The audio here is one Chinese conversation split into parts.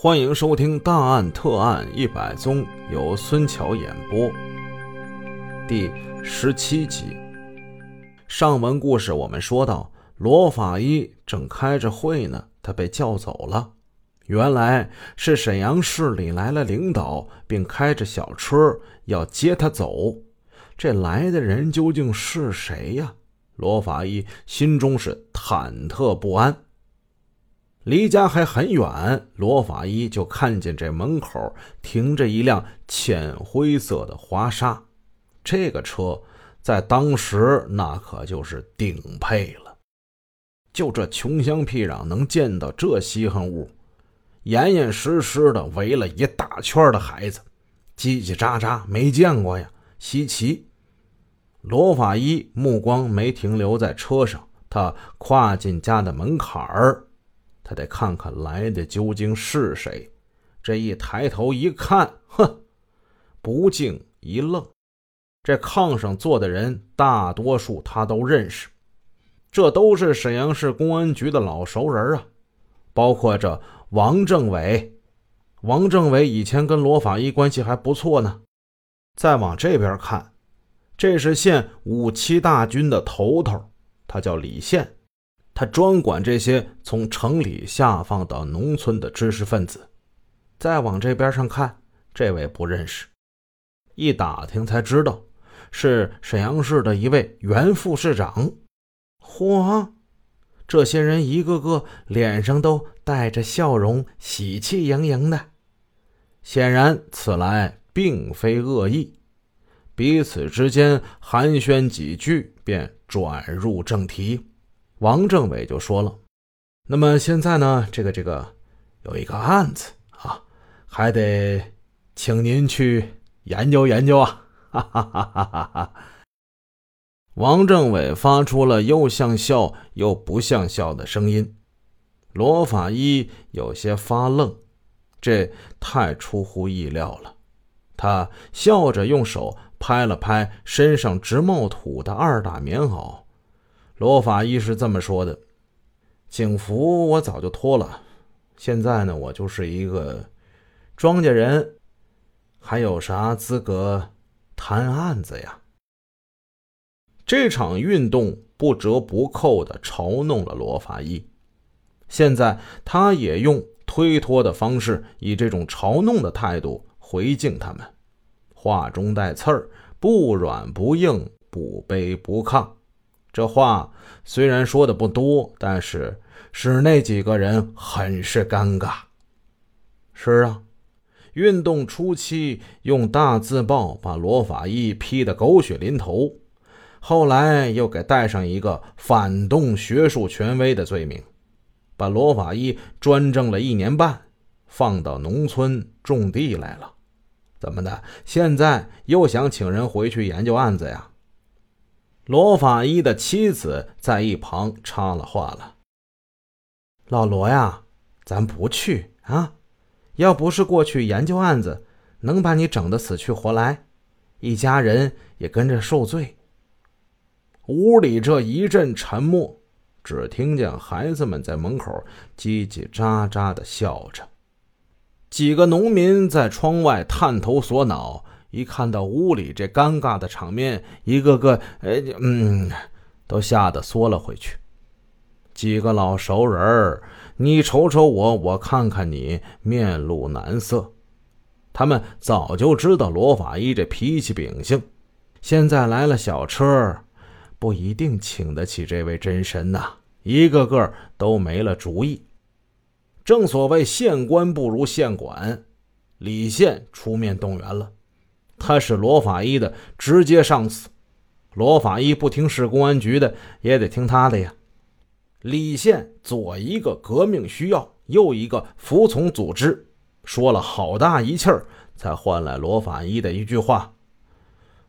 欢迎收听《大案特案一百宗》，由孙桥演播。第十七集，上文故事我们说到，罗法医正开着会呢，他被叫走了。原来是沈阳市里来了领导，并开着小车要接他走。这来的人究竟是谁呀？罗法医心中是忐忑不安。离家还很远，罗法医就看见这门口停着一辆浅灰色的华沙。这个车在当时那可就是顶配了。就这穷乡僻壤能见到这稀罕物，严严实实的围了一大圈的孩子，叽叽喳喳，没见过呀，稀奇。罗法医目光没停留在车上，他跨进家的门槛儿。他得看看来的究竟是谁。这一抬头一看，哼，不禁一愣。这炕上坐的人，大多数他都认识，这都是沈阳市公安局的老熟人啊，包括这王政委。王政委以前跟罗法医关系还不错呢。再往这边看，这是县五七大军的头头，他叫李宪。他专管这些从城里下放到农村的知识分子。再往这边上看，这位不认识。一打听才知道，是沈阳市的一位原副市长。嚯，这些人一个个脸上都带着笑容，喜气盈盈的。显然此来并非恶意。彼此之间寒暄几句，便转入正题。王政委就说了：“那么现在呢？这个这个有一个案子啊，还得请您去研究研究啊！”哈哈哈哈哈！王政委发出了又像笑又不像笑的声音。罗法医有些发愣，这太出乎意料了。他笑着用手拍了拍身上直冒土的二大棉袄。罗法医是这么说的：“警服我早就脱了，现在呢，我就是一个庄稼人，还有啥资格谈案子呀？”这场运动不折不扣的嘲弄了罗法医，现在他也用推脱的方式，以这种嘲弄的态度回敬他们，话中带刺儿，不软不硬，不卑不亢。这话虽然说的不多，但是使那几个人很是尴尬。是啊，运动初期用大字报把罗法医批得狗血淋头，后来又给带上一个反动学术权威的罪名，把罗法医专政了一年半，放到农村种地来了。怎么的？现在又想请人回去研究案子呀？罗法医的妻子在一旁插了话了：“老罗呀，咱不去啊！要不是过去研究案子，能把你整得死去活来，一家人也跟着受罪。”屋里这一阵沉默，只听见孩子们在门口叽叽喳喳的笑着，几个农民在窗外探头索脑。一看到屋里这尴尬的场面，一个个哎嗯，都吓得缩了回去。几个老熟人儿，你瞅瞅我，我看看你，面露难色。他们早就知道罗法医这脾气秉性，现在来了小车，不一定请得起这位真神呐。一个个都没了主意。正所谓县官不如县管，李县出面动员了。他是罗法医的直接上司，罗法医不听市公安局的，也得听他的呀。李宪左一个革命需要，右一个服从组织，说了好大一气儿，才换来罗法医的一句话：“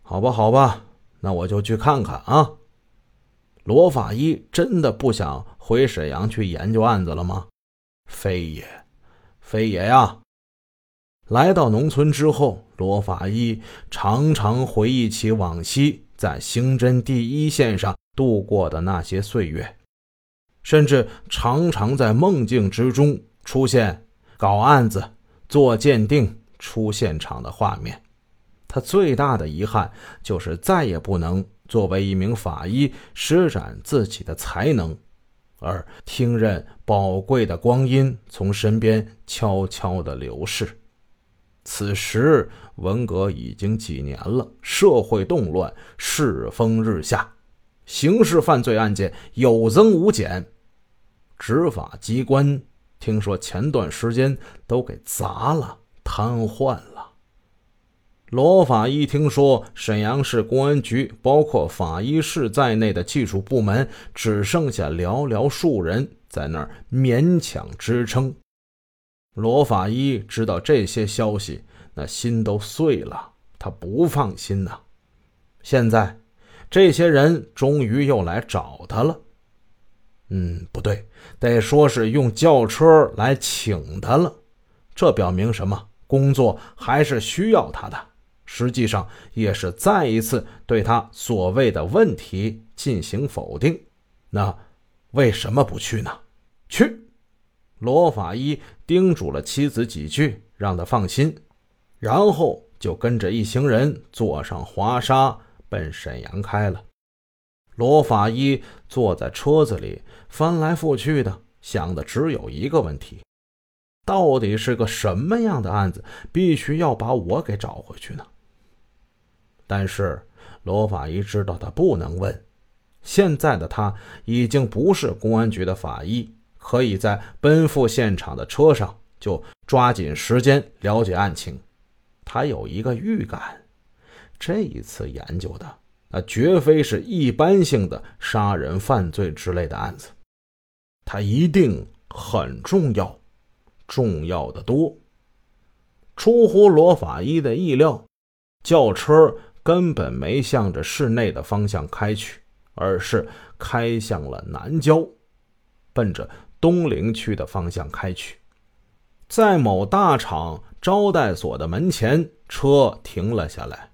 好吧，好吧，那我就去看看啊。”罗法医真的不想回沈阳去研究案子了吗？非也，非也呀。来到农村之后，罗法医常常回忆起往昔在刑侦第一线上度过的那些岁月，甚至常常在梦境之中出现搞案子、做鉴定、出现场的画面。他最大的遗憾就是再也不能作为一名法医施展自己的才能，而听任宝贵的光阴从身边悄悄地流逝。此时，文革已经几年了，社会动乱，世风日下，刑事犯罪案件有增无减。执法机关听说前段时间都给砸了，瘫痪了。罗法医听说沈阳市公安局，包括法医室在内的技术部门，只剩下寥寥数人在那儿勉强支撑。罗法医知道这些消息，那心都碎了。他不放心呐。现在，这些人终于又来找他了。嗯，不对，得说是用轿车来请他了。这表明什么？工作还是需要他的。实际上，也是再一次对他所谓的问题进行否定。那为什么不去呢？去。罗法医叮嘱了妻子几句，让他放心，然后就跟着一行人坐上华沙，奔沈阳开了。罗法医坐在车子里，翻来覆去的想的只有一个问题：到底是个什么样的案子，必须要把我给找回去呢？但是罗法医知道他不能问，现在的他已经不是公安局的法医。可以在奔赴现场的车上就抓紧时间了解案情。他有一个预感，这一次研究的那绝非是一般性的杀人犯罪之类的案子，他一定很重要，重要的多。出乎罗法医的意料，轿车根本没向着市内的方向开去，而是开向了南郊，奔着。东陵区的方向开去，在某大厂招待所的门前，车停了下来。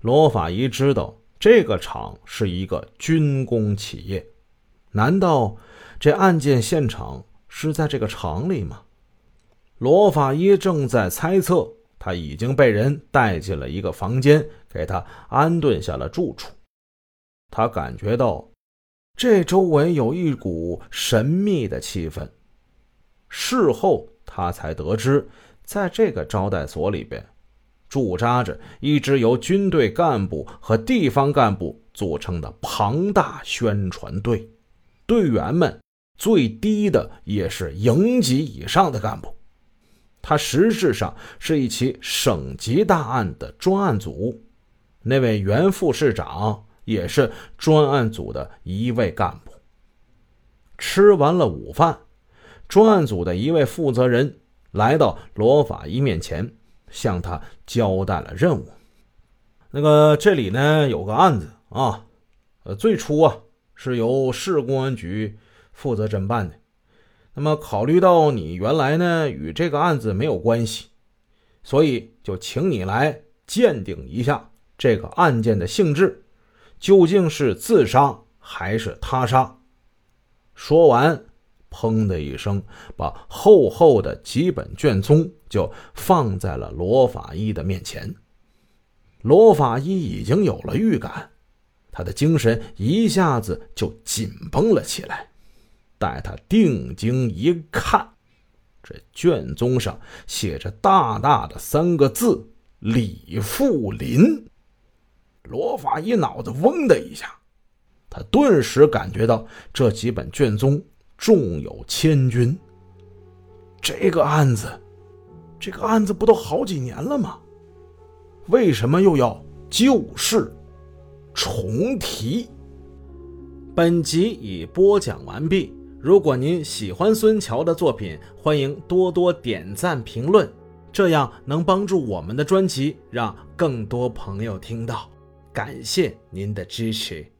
罗法医知道这个厂是一个军工企业，难道这案件现场是在这个厂里吗？罗法医正在猜测，他已经被人带进了一个房间，给他安顿下了住处。他感觉到。这周围有一股神秘的气氛。事后他才得知，在这个招待所里边，驻扎着一支由军队干部和地方干部组成的庞大宣传队。队员们最低的也是营级以上的干部。他实质上是一起省级大案的专案组。那位原副市长。也是专案组的一位干部。吃完了午饭，专案组的一位负责人来到罗法医面前，向他交代了任务。那个这里呢有个案子啊，呃，最初啊是由市公安局负责侦办的。那么考虑到你原来呢与这个案子没有关系，所以就请你来鉴定一下这个案件的性质。究竟是自杀还是他杀？说完，砰的一声，把厚厚的几本卷宗就放在了罗法医的面前。罗法医已经有了预感，他的精神一下子就紧绷了起来。待他定睛一看，这卷宗上写着大大的三个字：“李富林。”罗法医脑子嗡的一下，他顿时感觉到这几本卷宗重有千钧。这个案子，这个案子不都好几年了吗？为什么又要旧事重提？本集已播讲完毕。如果您喜欢孙桥的作品，欢迎多多点赞评论，这样能帮助我们的专辑让更多朋友听到。感谢您的支持。